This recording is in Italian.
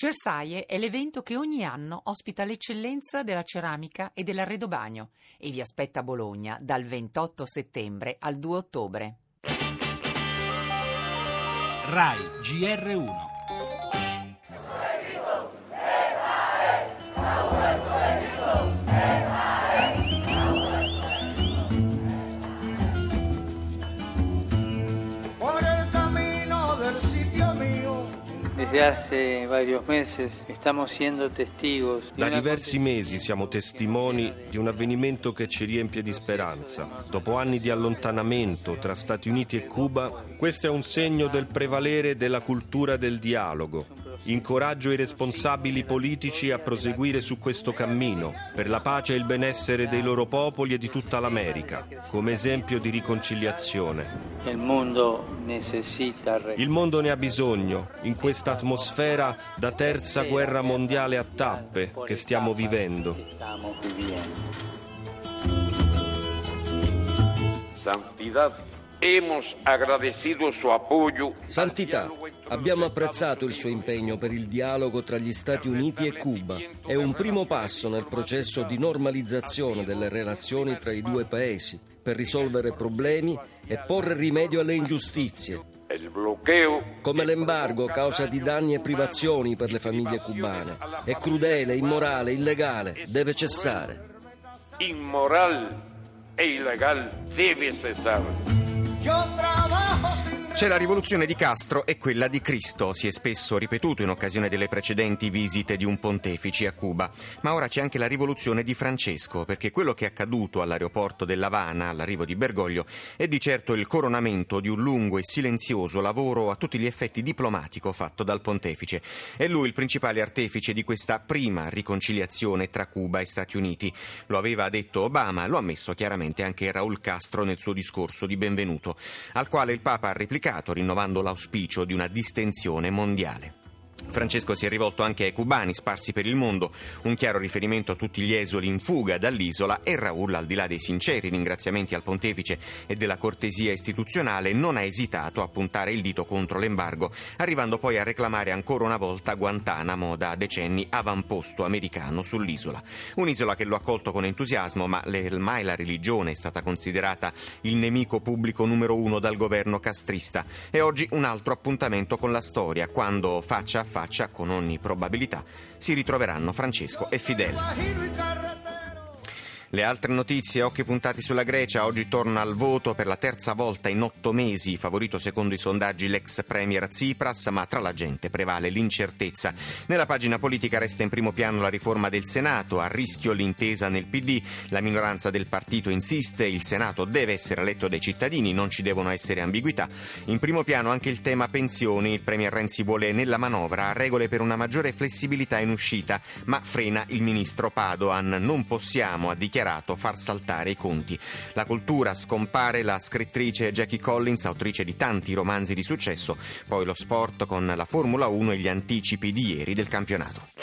Cersaie è l'evento che ogni anno ospita l'eccellenza della ceramica e dell'arredobagno e vi aspetta a Bologna dal 28 settembre al 2 ottobre. RAI GR1 Da diversi mesi siamo testimoni di un avvenimento che ci riempie di speranza. Dopo anni di allontanamento tra Stati Uniti e Cuba, questo è un segno del prevalere della cultura del dialogo. Incoraggio i responsabili politici a proseguire su questo cammino per la pace e il benessere dei loro popoli e di tutta l'America, come esempio di riconciliazione. Necesita re- Il mondo ne ha bisogno in questa atmosfera da terza guerra mondiale a tappe che stiamo vivendo. Santidad, hemos agradecido su apoyo. Santità, abbiamo apprezzato il suo impegno per il dialogo tra gli Stati Uniti e Cuba. È un primo passo nel processo di normalizzazione delle relazioni tra i due paesi per risolvere problemi e porre rimedio alle ingiustizie, come l'embargo causa di danni e privazioni per le famiglie cubane. È crudele, immorale, illegale, deve cessare. inmoral e ilegal debe cesar. Yo C'è la rivoluzione di Castro e quella di Cristo, si è spesso ripetuto in occasione delle precedenti visite di un pontefice a Cuba. Ma ora c'è anche la rivoluzione di Francesco, perché quello che è accaduto all'aeroporto dell'Havana, all'arrivo di Bergoglio, è di certo il coronamento di un lungo e silenzioso lavoro a tutti gli effetti diplomatico fatto dal pontefice. È lui il principale artefice di questa prima riconciliazione tra Cuba e Stati Uniti. Lo aveva detto Obama, lo ha ammesso chiaramente anche Raúl Castro nel suo discorso di benvenuto, al quale il Papa ha replicato rinnovando l'auspicio di una distensione mondiale. Francesco si è rivolto anche ai cubani sparsi per il mondo, un chiaro riferimento a tutti gli esuli in fuga dall'isola e Raul, al di là dei sinceri ringraziamenti al pontefice e della cortesia istituzionale, non ha esitato a puntare il dito contro l'embargo, arrivando poi a reclamare ancora una volta Guantanamo da decenni avamposto americano sull'isola. Un'isola che lo ha accolto con entusiasmo, ma mai la religione è stata considerata il nemico pubblico numero uno dal governo castrista. E oggi un altro appuntamento con la storia, quando faccia a faccia, con ogni probabilità, si ritroveranno Francesco e Fidel. Le altre notizie, occhi puntati sulla Grecia, oggi torna al voto per la terza volta in otto mesi, favorito secondo i sondaggi l'ex premier Tsipras, ma tra la gente prevale l'incertezza. Nella pagina politica resta in primo piano la riforma del Senato, a rischio l'intesa nel PD, la minoranza del partito insiste, il Senato deve essere eletto dai cittadini, non ci devono essere ambiguità. In primo piano anche il tema pensioni, il premier Renzi vuole nella manovra regole per una maggiore flessibilità in uscita, ma frena il ministro Padoan, non possiamo, ha dichiarato, far saltare i conti. La cultura scompare la scrittrice Jackie Collins, autrice di tanti romanzi di successo, poi lo sport con la Formula 1 e gli anticipi di ieri del campionato.